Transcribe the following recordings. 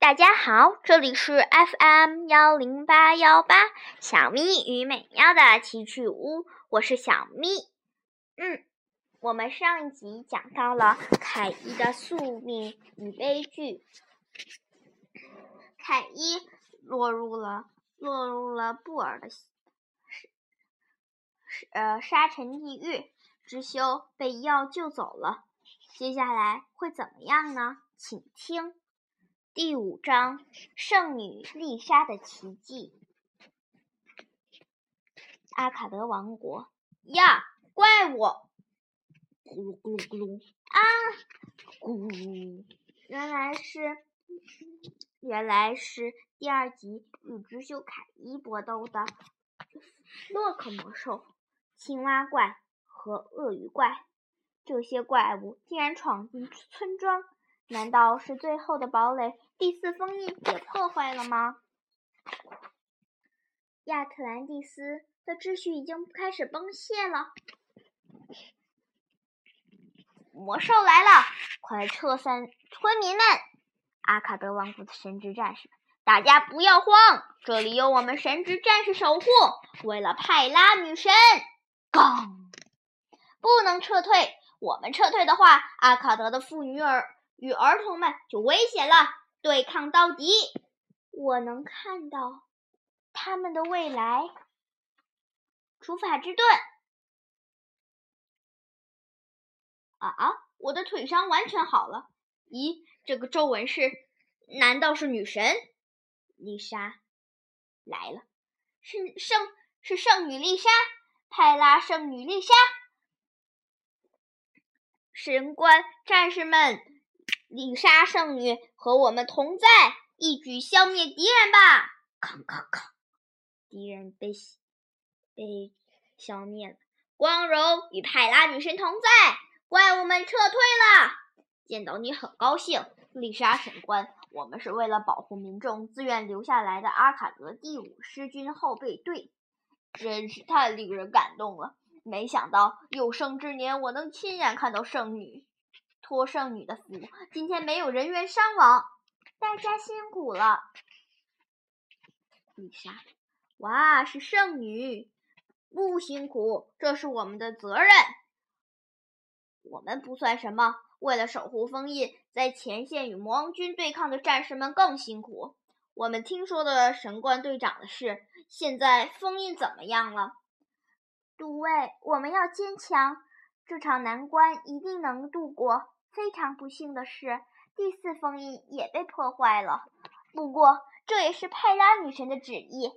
大家好，这里是 FM 幺零八幺八小咪与美妙的奇趣屋，我是小咪。嗯，我们上一集讲到了凯伊的宿命与悲剧，凯伊落入了落入了布尔的呃沙尘地狱，知修被药救走了，接下来会怎么样呢？请听。第五章：圣女丽莎的奇迹。阿卡德王国呀，怪物！咕噜咕噜咕噜啊！咕噜！原来是，原来是第二集与知修凯伊搏斗的洛克魔兽、青蛙怪和鳄鱼怪。这些怪物竟然闯进村庄。难道是最后的堡垒第四封印也破坏了吗？亚特兰蒂斯的秩序已经开始崩泄了。魔兽来了，快撤散村民们！阿卡德王国的神职战士，大家不要慌，这里有我们神职战士守护。为了派拉女神，刚不能撤退。我们撤退的话，阿卡德的妇女儿。与儿童们就危险了，对抗到底！我能看到他们的未来。除法之盾！啊啊！我的腿伤完全好了。咦，这个皱纹是？难道是女神丽莎来了？是圣是圣女丽莎，派拉圣女丽莎，神官战士们！丽莎圣女和我们同在，一举消灭敌人吧！康康康，敌人被被消灭了。光荣与派拉女神同在，怪物们撤退了。见到你很高兴，丽莎神官。我们是为了保护民众，自愿留下来的阿卡德第五师军后备队，真是太令人感动了。没想到有生之年，我能亲眼看到圣女。托圣女的福，今天没有人员伤亡，大家辛苦了。丽莎，哇，是圣女，不辛苦，这是我们的责任。我们不算什么，为了守护封印，在前线与魔王军对抗的战士们更辛苦。我们听说的神官队长的事，现在封印怎么样了？诸位，我们要坚强，这场难关一定能度过。非常不幸的是，第四封印也被破坏了。不过，这也是派拉女神的旨意。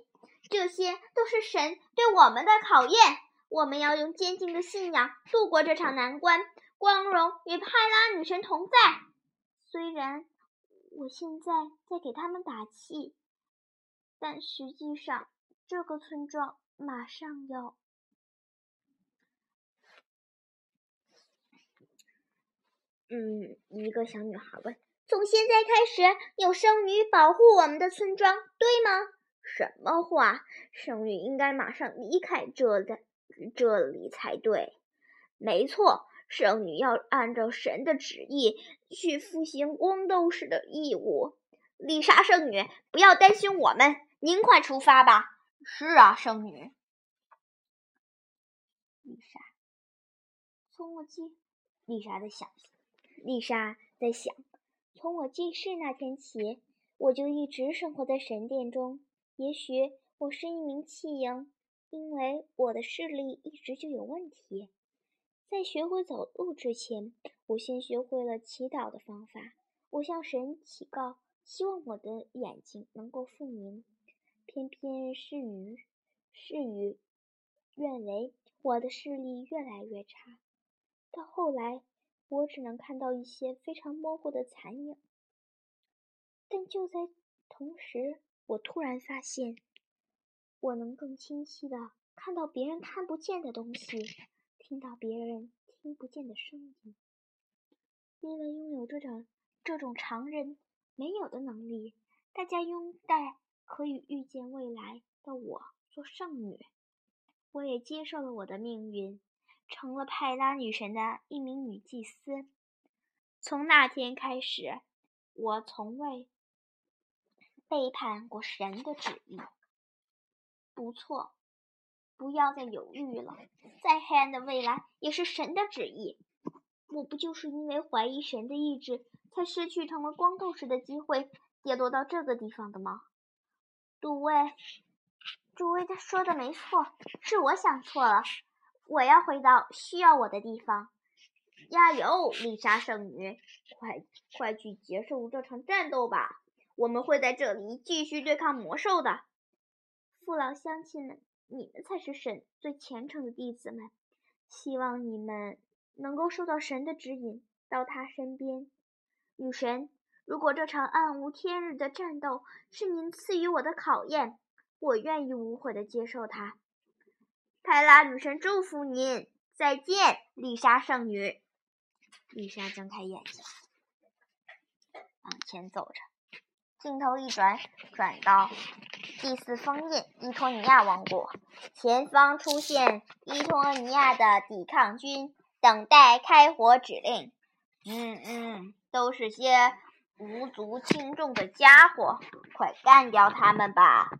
这些都是神对我们的考验。我们要用坚定的信仰度过这场难关。光荣与派拉女神同在。虽然我现在在给他们打气，但实际上，这个村庄马上要……嗯，一个小女孩问：“从现在开始，有圣女保护我们的村庄，对吗？”“什么话？圣女应该马上离开这的这里才对。”“没错，圣女要按照神的旨意去履行光斗士的义务。”“丽莎圣女，不要担心我们，您快出发吧。”“是啊，圣女。”丽莎，从我记，丽莎的想。丽莎在想：从我记事那天起，我就一直生活在神殿中。也许我是一名弃婴，因为我的视力一直就有问题。在学会走路之前，我先学会了祈祷的方法。我向神祈告，希望我的眼睛能够复明。偏偏事与事与愿违，我的视力越来越差。到后来。我只能看到一些非常模糊的残影，但就在同时，我突然发现，我能更清晰的看到别人看不见的东西，听到别人听不见的声音。因为拥有这种这种常人没有的能力，大家拥戴可以预见未来的我做圣女，我也接受了我的命运。成了派拉女神的一名女祭司。从那天开始，我从未背叛过神的旨意。不错，不要再犹豫了。再黑暗的未来也是神的旨意。我不就是因为怀疑神的意志，才失去成为光斗士的机会，跌落到这个地方的吗？诸位，诸位他说的没错，是我想错了。我要回到需要我的地方。加油，丽莎圣女！快快去结束这场战斗吧！我们会在这里继续对抗魔兽的。父老乡亲们，你们才是神最虔诚的弟子们，希望你们能够受到神的指引，到他身边。女神，如果这场暗无天日的战斗是您赐予我的考验，我愿意无悔的接受它。泰拉女神祝福您，再见，丽莎圣女。丽莎睁开眼睛，往前走着。镜头一转，转到第四封印伊托尼亚王国，前方出现伊托尼亚的抵抗军，等待开火指令。嗯嗯，都是些无足轻重的家伙，快干掉他们吧！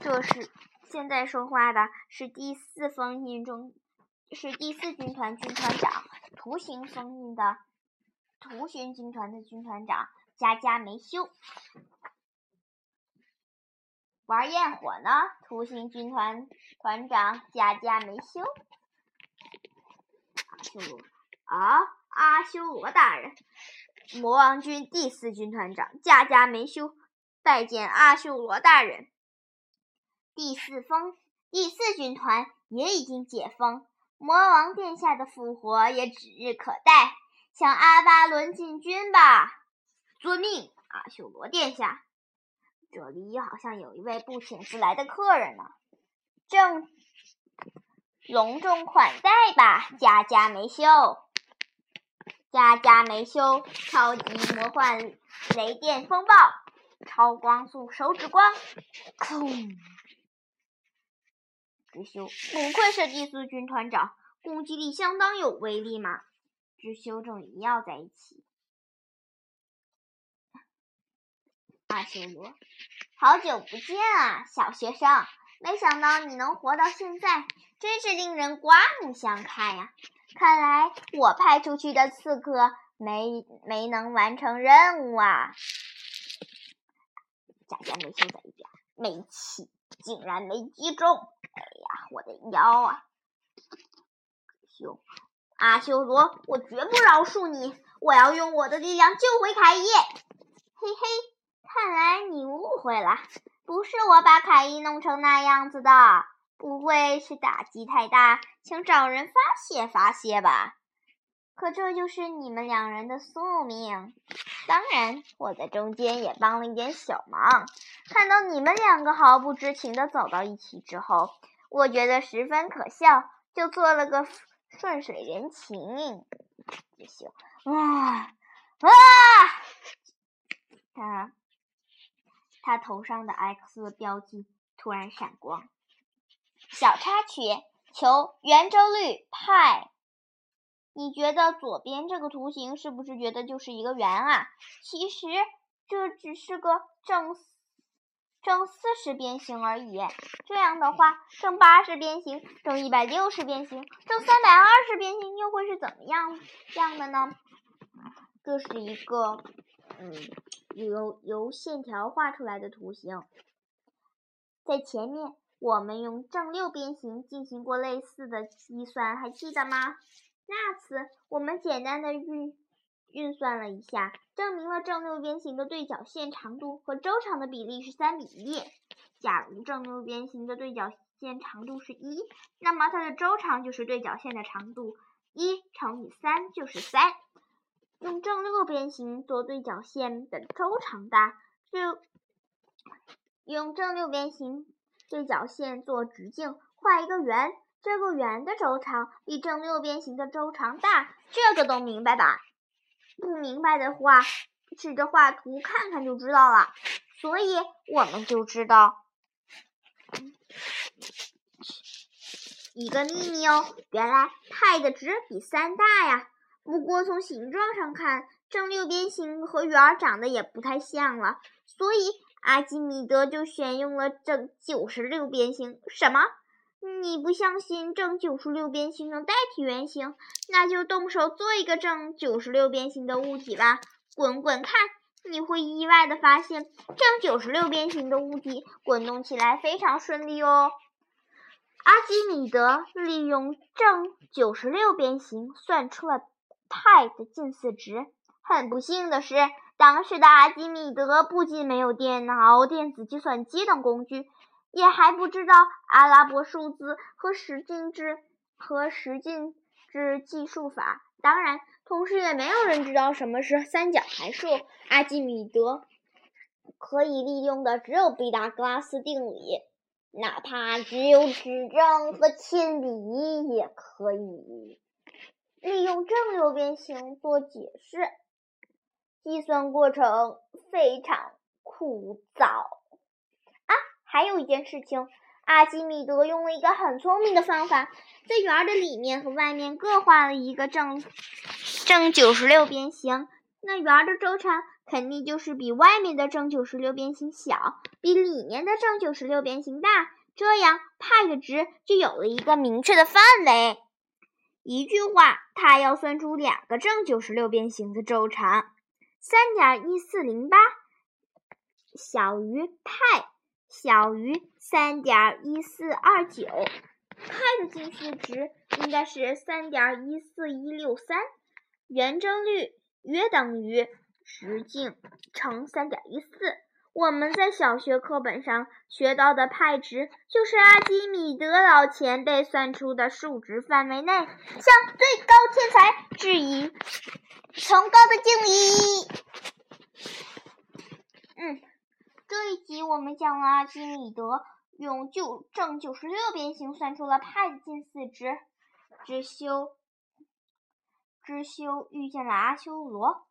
这是现在说话的是第四封印中。是第四军团军团长，图形封印的图形军团的军团长加加梅修。玩焰火呢？图形军团团长加加梅修。阿修罗啊，阿修罗大人，魔王军第四军团长加加梅修拜见阿修罗大人。第四封第四军团也已经解封。魔王殿下的复活也指日可待，向阿巴伦进军吧！遵命，阿修罗殿下。这里好像有一位不请自来的客人呢，正隆重款待吧，加加梅修。加加梅修，超级魔幻雷电风暴，超光速手指光，空。知修，不愧是第四军团长，攻击力相当有威力嘛！知修正一要在一起。阿修罗，好久不见啊，小学生！没想到你能活到现在，真是令人刮目相看呀！看来我派出去的刺客没没能完成任务啊！佳佳没修在一边，没气。竟然没击中！我的腰啊！修阿修罗，我绝不饶恕你！我要用我的力量救回凯伊！嘿嘿，看来你误会了，不是我把凯伊弄成那样子的，不会是打击太大，请找人发泄发泄吧？可这就是你们两人的宿命。当然，我在中间也帮了一点小忙。看到你们两个毫不知情的走到一起之后，我觉得十分可笑，就做了个顺水人情。不行，啊啊！他他头上的 X 标记突然闪光。小插曲：求圆周率派。你觉得左边这个图形是不是觉得就是一个圆啊？其实这只是个正四正四十边形而已。这样的话，正八十边形、正一百六十边形、正三百二十边形又会是怎么样样的呢？这是一个嗯，由由线条画出来的图形。在前面，我们用正六边形进行过类似的计算，还记得吗？那次我们简单的运运算了一下，证明了正六边形的对角线长度和周长的比例是三比一。假如正六边形的对角线长度是一，那么它的周长就是对角线的长度，一乘以三就是三。用正六边形做对角线的周长大，就用正六边形对角线做直径，画一个圆。这个圆的周长比正六边形的周长大，这个都明白吧？不明白的话，试着画图看看就知道了。所以我们就知道一个秘密哦，原来派的值比三大呀。不过从形状上看，正六边形和圆长得也不太像了，所以阿基米德就选用了正九十六边形。什么？你不相信正九十六边形能代替圆形？那就动手做一个正九十六边形的物体吧！滚滚看，你会意外的发现，正九十六边形的物体滚动起来非常顺利哦。阿基米德利用正九十六边形算出了派的近似值。很不幸的是，当时的阿基米德不仅没有电脑、电子计算机等工具，也还不知道阿拉伯数字和十进制和十进制计数法。当然，同时也没有人知道什么是三角函数。阿基米德可以利用的只有毕达哥拉斯定理。哪怕只有指正和铅笔，也可以利用正六边形做解释。计算过程非常枯燥！还有一件事情，阿基米德用了一个很聪明的方法，在圆的里面和外面各画了一个正正九十六边形。那圆的周长肯定就是比外面的正九十六边形小，比里面的正九十六边形大，这样派的值就有了一个明确的范围。一句话，它要算出两个正九十六边形的周长，三点一四零八小于派小于三点一四二九，派的近似值应该是三点一四一六三，圆周率。约等于直径乘三点一四。我们在小学课本上学到的派值，就是阿基米德老前辈算出的数值范围内，向最高天才致以崇高的敬意。嗯，这一集我们讲了阿基米德用九正九十六边形算出了派的近似值。知修。知修遇见了阿修罗，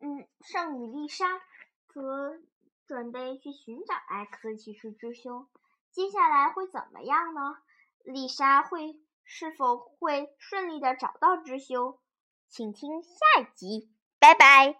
嗯，圣女丽莎则准备去寻找 X 骑士知修。接下来会怎么样呢？丽莎会是否会顺利的找到知修？请听下一集，拜拜。